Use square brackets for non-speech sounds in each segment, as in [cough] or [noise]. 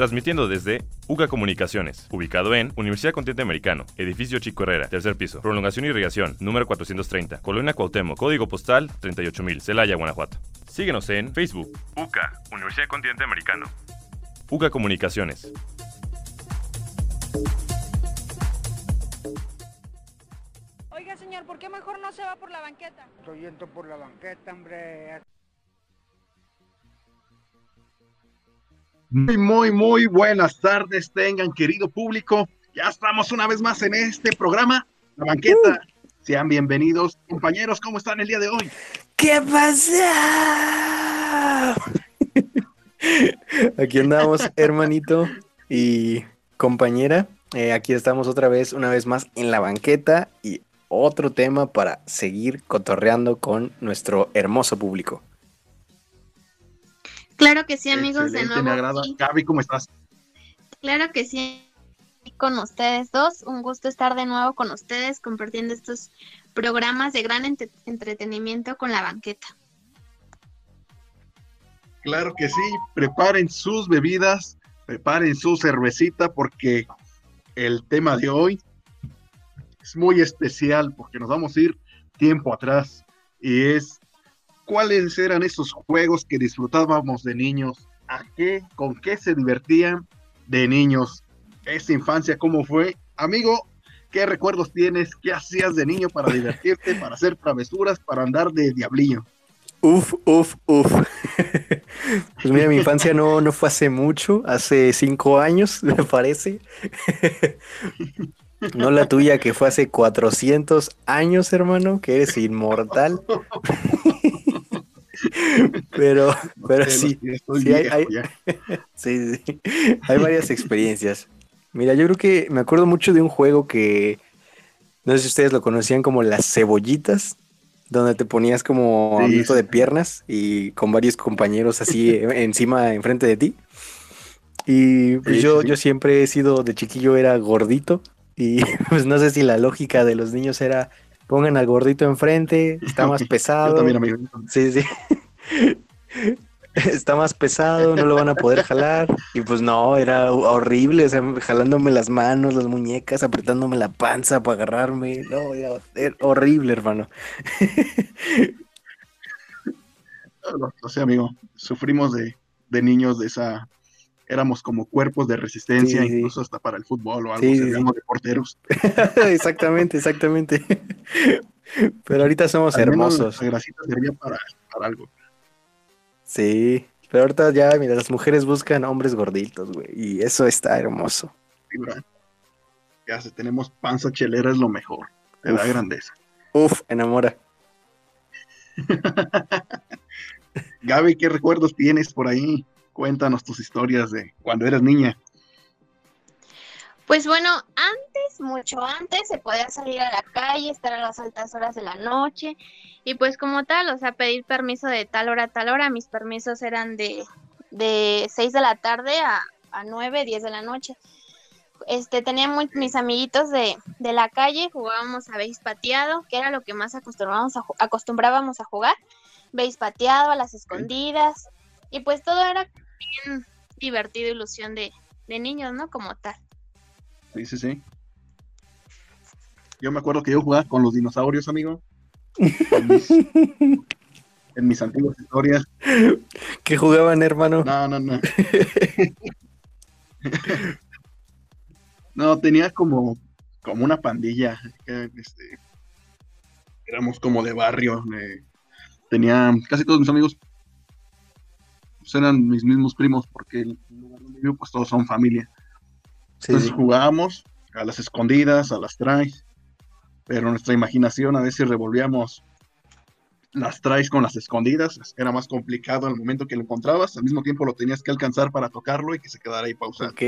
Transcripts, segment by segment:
Transmitiendo desde UCA Comunicaciones, ubicado en Universidad Continente Americano, edificio Chico Herrera, tercer piso, prolongación y irrigación, número 430, Colonia Cuauhtémoc, código postal 38000, Celaya, Guanajuato. Síguenos en Facebook, UCA, Universidad Continente Americano. UCA Comunicaciones. Oiga, señor, ¿por qué mejor no se va por la banqueta? Estoy yendo por la banqueta, hombre. Muy, muy, muy buenas tardes tengan, querido público. Ya estamos una vez más en este programa, La Banqueta. Sean bienvenidos, compañeros. ¿Cómo están el día de hoy? ¿Qué pasa? Aquí andamos, hermanito y compañera. Eh, aquí estamos otra vez, una vez más en la banqueta y otro tema para seguir cotorreando con nuestro hermoso público. Claro que sí, amigos, de nuevo. Me agrada. aquí. Gaby, ¿cómo estás? Claro que sí, con ustedes dos. Un gusto estar de nuevo con ustedes compartiendo estos programas de gran entretenimiento con la banqueta. Claro que sí. Preparen sus bebidas, preparen su cervecita, porque el tema de hoy es muy especial, porque nos vamos a ir tiempo atrás y es cuáles eran esos juegos que disfrutábamos de niños, a qué, con qué se divertían de niños, esa infancia, cómo fue. Amigo, ¿qué recuerdos tienes? ¿Qué hacías de niño para divertirte, para hacer travesuras, para andar de diablillo? Uf, uf, uf. [laughs] Pues mira, mi infancia no, no fue hace mucho, hace cinco años, [laughs] me parece. No la tuya, que fue hace 400 años, hermano, que eres inmortal. [laughs] [laughs] Pero, pero sí, sí, hay- viejo hay- ya. [laughs] sí, sí. Hay varias experiencias. Mira, yo creo que me acuerdo mucho de un juego que, no sé si ustedes lo conocían como las cebollitas, donde te ponías como Sí, de piernas y con varios compañeros así [laughs] encima, enfrente de ti. Y pues yo, yo siempre he sido de chiquillo, era gordito. Y pues no sé si la lógica de los niños era pongan al gordito enfrente, está más Yo pesado. también, amigo. Sí, sí. Está más pesado, no lo van a poder jalar. Y pues no, era horrible, o sea, jalándome las manos, las muñecas, apretándome la panza para agarrarme. No, era, horrible, hermano. O sea, amigo, sufrimos de, de niños de esa. Éramos como cuerpos de resistencia, Sí, sí. incluso hasta para el fútbol o algo. Sí, servíamos de porteros. [laughs] exactamente, exactamente. Pero ahorita somos Al menos hermosos. La grasita servía para, para algo. Sí, pero ahorita ya, mira, las mujeres buscan hombres gorditos, güey. Y eso está hermoso. Ya si tenemos panza chelera es lo mejor. Te da grandeza. Uf, enamora. [laughs] Gaby, ¿qué recuerdos tienes por ahí? Cuéntanos tus historias de cuando eras niña. Pues bueno, antes, mucho antes, se podía salir a la calle, estar a las altas horas de la noche y pues como tal, o sea, pedir permiso de tal hora a tal hora. Mis permisos eran de, de 6 de la tarde a, a 9, 10 de la noche. Este, tenía muy- mis amiguitos de, de la calle, jugábamos a béis pateado, que era lo que más acostumbrábamos a, acostumbrábamos a jugar. Béis pateado, a las escondidas y pues todo era bien divertido, ilusión de, de niños, ¿no? Como tal. Sí, sí, sí. Yo me acuerdo que yo jugaba con los dinosaurios, amigo. En mis, [laughs] en mis antiguas historias. ¿Qué jugaban, hermano? No, no, no. No, tenía como, como una pandilla. que, este, éramos como de barrio. eh, tenía casi todos mis amigos. pues, eran mis mismos primos, porque el lugar donde vivo, pues todos son familia. Sí, Entonces jugábamos a las escondidas, a las traes, pero nuestra imaginación a veces revolvíamos las traes con las escondidas, era más complicado al momento que lo encontrabas, al mismo tiempo lo tenías que alcanzar para tocarlo y que se quedara ahí pausado. Ok.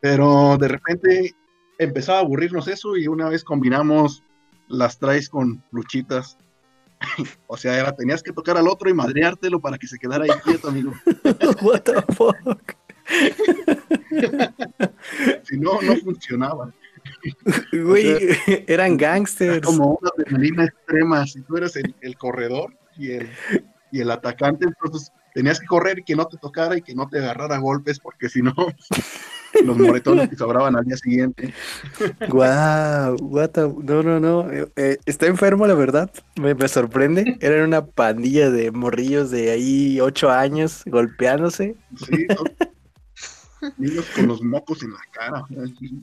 Pero de repente empezaba a aburrirnos eso y una vez combinamos las traes con luchitas. [laughs] o sea, era, tenías que tocar al otro y madreártelo para que se quedara ahí quieto, amigo. [laughs] What the fuck? [laughs] Si no, no funcionaba. Güey, eran Era gangsters. como una adrenalina extrema. Si tú eras el, el corredor y el, y el atacante, entonces tenías que correr y que no te tocara y que no te agarrara a golpes, porque si no, [laughs] los moretones te sobraban al día siguiente. Guau, what the- No, no, no. eh, eh, está enfermo, la verdad. Me, me sorprende. Eran una pandilla de morrillos de ahí ocho años golpeándose. Sí, son niños con los mocos en la cara.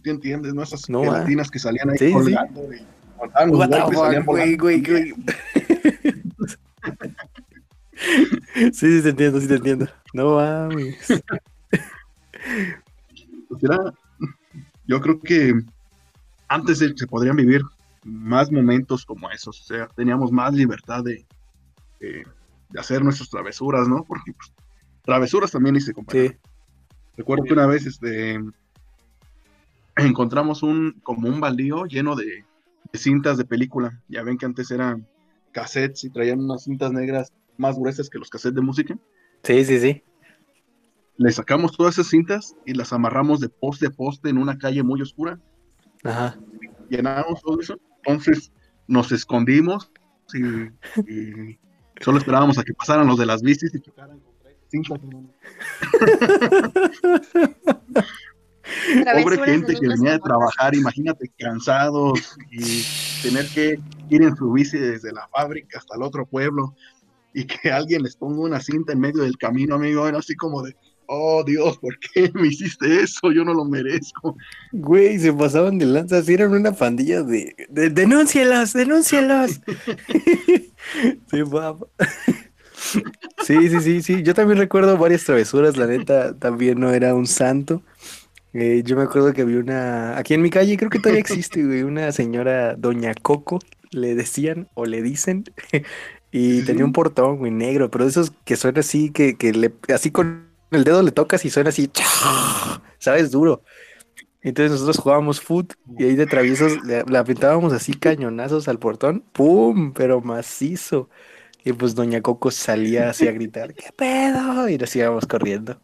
¿Te entiendes? ¿No? Esas No, gelatinas que salían ahí Sí, sí. colgando y cortaban los golpes, salían güey, güey, güey. Sí, sí, te entiendo, sí te entiendo. No mames. Pues era- yo creo que antes se, se podrían vivir más momentos como esos, o sea, teníamos más libertad de, de- de hacer nuestras travesuras, ¿no? Porque pues, travesuras también hice, compadre. Sí. Recuerdo que una vez este, encontramos un como un baldío lleno de, de cintas de película. Ya ven que antes eran cassettes y traían unas cintas negras más gruesas que los cassettes de música. Sí, sí, sí. Le sacamos todas esas cintas y las amarramos de poste a poste en una calle muy oscura. Ajá. llenamos todo eso. Entonces nos escondimos y, y solo esperábamos a que pasaran los de las bicis y chocaran contra hermano. Pobre gente que venía de trabajar, imagínate, cansados y tener que ir en su bici desde la fábrica hasta el otro pueblo y que alguien les ponga una cinta en medio del camino, amigo, era así como de, oh Dios, ¿por qué me hiciste eso? Yo no lo merezco. Güey, se pasaban de lanza, sí, eran una pandilla de, de denúncielos. sí, [laughs] [laughs] va. Sí, sí, sí, sí. Yo también recuerdo varias travesuras, la neta, también no era un santo. Eh, yo me acuerdo que había una, aquí en mi calle, creo que todavía existe, güey, una señora Doña Coco, le decían o le dicen, [laughs] y tenía un portón, güey, negro, pero de esos que suena así, que, que le, así con el dedo le tocas y suena así, ¿sabes? Duro. Entonces nosotros jugábamos foot y ahí de traviesos le, le aventábamos así cañonazos al portón, ¡pum! Pero macizo. Y pues Doña Coco salía así a gritar, ¿qué pedo? Y nos íbamos corriendo.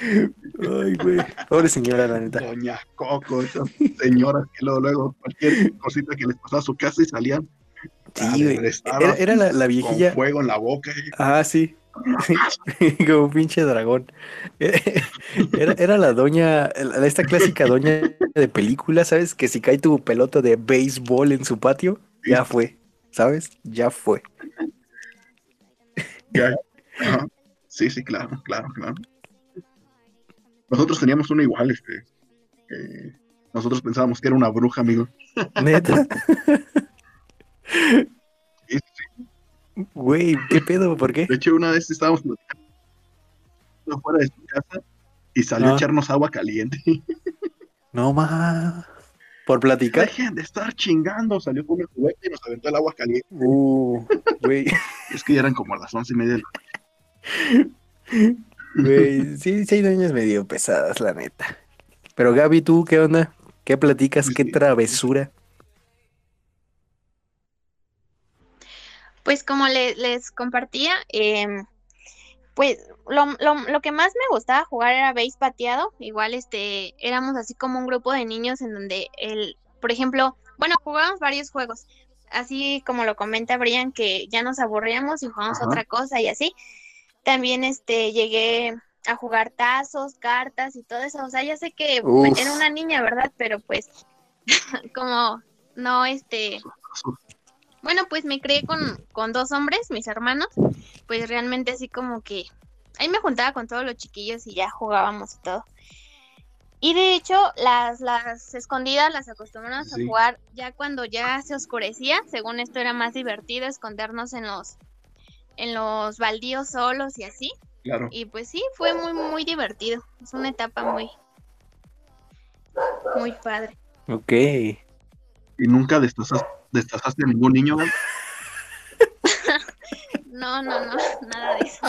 Ay, güey. Pobre señora, la neta. Doña Coco, esas señoras que luego, luego cualquier cosita que les pasaba a su casa y salían Sí, güey. Era, era la, la con viejilla. fuego en la boca. y- Ah, sí. [laughs] Como un pinche dragón. [laughs] Era, era la doña, esta clásica doña de película, ¿sabes? Que si cae tu pelota de béisbol en su patio, ya fue, ¿sabes? Ya fue. ya- Ajá. Sí, sí, claro, claro, claro. Nosotros teníamos una igual, este. nosotros pensábamos que era una bruja, amigo. [laughs] Neta. Güey, ¿qué pedo? ¿Por qué? De hecho, una vez estábamos fuera de su casa y salió Ah. a echarnos agua caliente. [laughs] No más. ¿Por platicar? Dejen de estar chingando. Salió con el juguete y nos aventó el agua caliente. Uh, güey, [laughs] Es que ya eran como las once y media de la güey. Sí, sí hay doñas medio pesadas, la neta. Pero Gaby, ¿tú qué onda? ¿Qué platicas? ¿Qué Sí. travesura? Pues como le- les compartía, em, pues lo, lo- lo que más me gustaba jugar era base pateado. Igual este éramos así como un grupo de niños en donde el, por ejemplo, bueno, jugábamos varios juegos. Así como lo comenta Brian, que ya nos aburríamos y jugamos Ajá. otra cosa y así. También este llegué a jugar tazos, cartas y todo eso. O sea, ya sé que Uf. era una niña, ¿verdad? Pero pues [laughs] como no este bueno, pues me crié con, con dos hombres, mis hermanos, pues realmente así como que ahí me juntaba con todos los chiquillos y ya jugábamos y todo. Y de hecho, las, las escondidas las acostumbramos Sí. a jugar ya cuando ya se oscurecía, según esto era más divertido escondernos en los en los baldíos solos y así. Claro. Y pues sí, fue muy muy divertido. Es una etapa muy muy padre. Ok. Y nunca destazaste, destazaste a ningún niño. [laughs] No, no, no, nada de eso.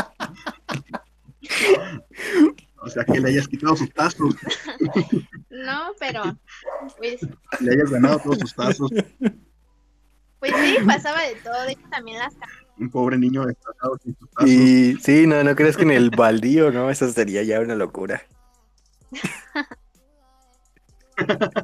O sea, que le hayas quitado sus tazos, [laughs] No, pero pues le hayas ganado todos sus tazos. Pues sí, pasaba de todo, de hecho también las Un pobre niño destazado sin sus tazos. Y sí, no, no crees que en el baldío, ¿no? Eso sería ya una locura. [laughs]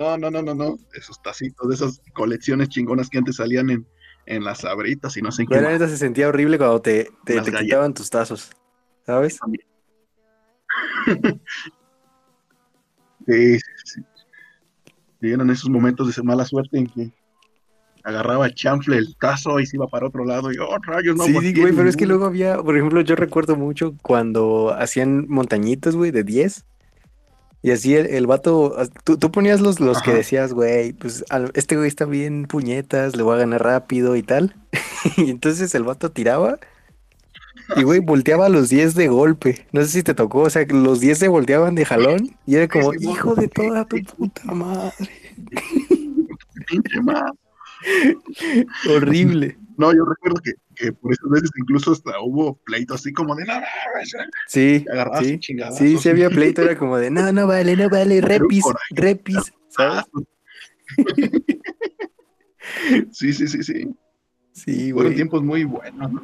No, no, no, no, no. Esos tacitos, de esas colecciones chingonas que antes salían en, en las sabritas y no sé en qué Pero la neta se sentía horrible cuando te, te, te quitaban tus tazos, ¿sabes? [laughs] Sí, sí, sí. Eran esos momentos de mala suerte en que agarraba el chanfle el tazo y se iba para otro lado y oh rayos no sí, sí, güey, pero es que ninguno". luego había, por ejemplo, yo recuerdo mucho cuando hacían montañitas, güey, de 10. Y así el, el vato, tú, tú ponías los, los que decías, güey, pues al- este güey está bien puñetas, le voy a ganar rápido y tal. [laughs] y entonces el vato tiraba y, güey, volteaba a los 10 de golpe. No sé si te tocó, o sea, que los 10 se volteaban de jalón y era como, hijo de toda tu puta madre. [laughs] [laughs] Horrible. No, yo recuerdo que, que por esas veces incluso hasta hubo pleito así como de nada, Sí, sí, chingadazos. sí, sí había pleito, era como de, no, no vale, no vale, repis, repis, ¿sabes? [laughs] Sí, sí, sí, sí. Sí, Fueron güey. tiempos muy buenos. ¿no?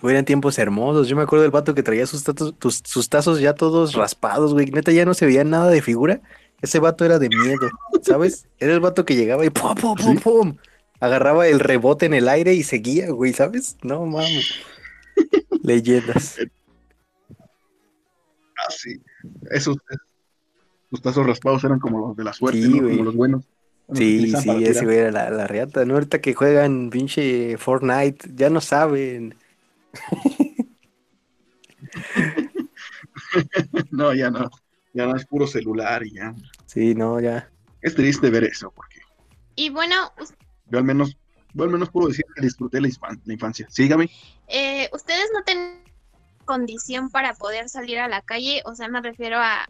Güey, Eran tiempos hermosos. Yo me acuerdo del vato que traía sus, tazos- tus- sus tazos ya todos raspados, güey. Neta, ya no se veía nada de figura. Ese vato era de miedo, ¿sabes? Era el vato que llegaba y pum, pum, pum, Sí. pum. Agarraba el rebote en el aire y seguía, güey, ¿sabes? No mames. [laughs] Leyendas. Ah, sí. Esos, sus tazos raspados eran como los de la suerte, Sí, ¿no? güey. Como los buenos. Los Sí, sí, ese güey era la, la reata, ¿no? Ahorita que juegan pinche Fortnite, ya no saben. [laughs] No, ya no. Ya no es puro celular y ya. Sí, no, ya. Es triste ver eso, porque Y bueno, yo al menos, yo al menos puedo decir que disfruté la, infan- la infancia. Sígame. eh, ¿ustedes no tienen condición para poder salir a la calle? O sea, me refiero a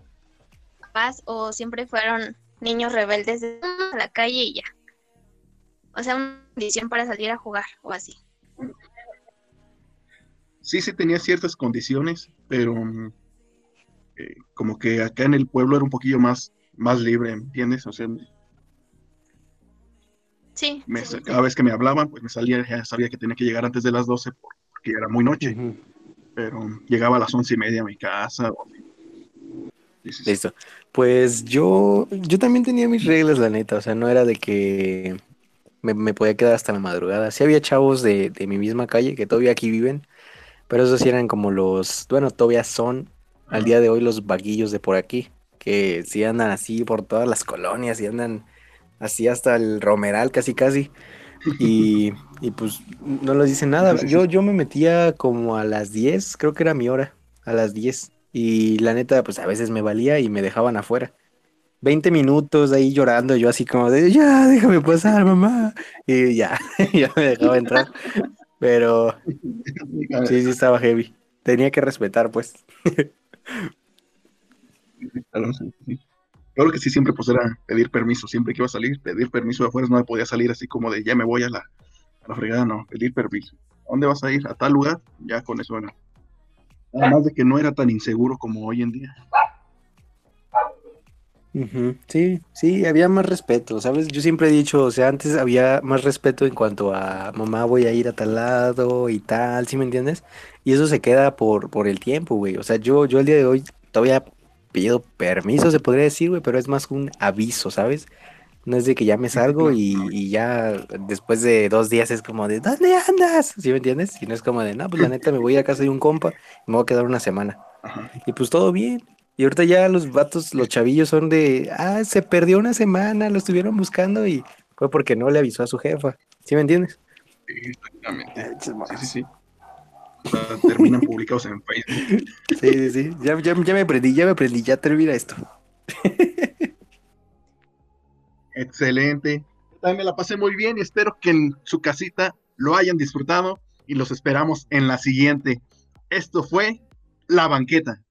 paz o siempre fueron niños rebeldes de "Mm, a la calle y ya. O sea, una condición para salir a jugar o así. Sí, sí tenía ciertas condiciones, pero mm, eh, como que acá en el pueblo era un poquillo más, más libre, ¿entiendes? O sea, Sí. me- sí, sí, sí. cada vez que me hablaban, pues me salía, ya sabía que tenía que llegar antes de las 12 por- porque era muy noche, pero llegaba a las once y media a mi casa. o- Sí, sí, sí. Listo. Pues yo, yo también tenía mis reglas, la neta. O sea, no era de que me, me podía quedar hasta la madrugada. Sí había chavos de, de mi misma calle que todavía aquí viven, pero esos sí eran como los, bueno, todavía son al día de hoy los vaguillos de por aquí, que sí andan así por todas las colonias y andan así hasta el Romeral casi casi. Y, y pues no les dicen nada. Yo, yo me metía como a las 10, creo que era mi hora, a las 10. Y la neta, pues a veces me valía y me dejaban afuera. 20 minutos ahí llorando, yo así como de, ya, déjame pasar, mamá. Y ya, [laughs] ya me dejaba entrar. Pero sí, sí estaba heavy. Tenía que respetar, pues. Claro, que sí siempre pues era pedir permiso, siempre que iba a salir, pedir permiso de afuera, no me podía salir así como de ya me voy a la, a la fregada, no, pedir permiso. ¿A dónde vas a ir? A tal lugar, ya con eso era. Además de que no era tan inseguro como hoy en día. Sí, sí, había más respeto, ¿sabes? Yo siempre he dicho, o sea, antes había más respeto en cuanto a mamá voy a ir a tal lado y tal, ¿sí me entiendes? Y eso se queda por, por el tiempo, güey. O sea, yo, yo el día de hoy todavía pido permiso, se podría decir, güey, pero es más un aviso, ¿sabes? No es de que ya me salgo y, y ya después de dos días es como de, ¿dónde andas? ¿Sí me entiendes? Y no es como de, no, pues la neta me voy a casa de un compa y me voy a quedar una semana. Ajá. Y pues todo bien. Y ahorita ya los vatos, los chavillos son de, ah, se perdió una semana, lo estuvieron buscando y fue porque no le avisó a su jefa. ¿Sí me entiendes? Sí, exactamente. Sí, sí, sí. [laughs] Terminan publicados en Facebook. Sí, sí, sí. Ya, ya, ya me aprendí, ya me aprendí, ya termina esto. [laughs] Excelente. También me la pasé muy bien y espero que en su casita lo hayan disfrutado y los esperamos en la siguiente. Esto fue La Banqueta.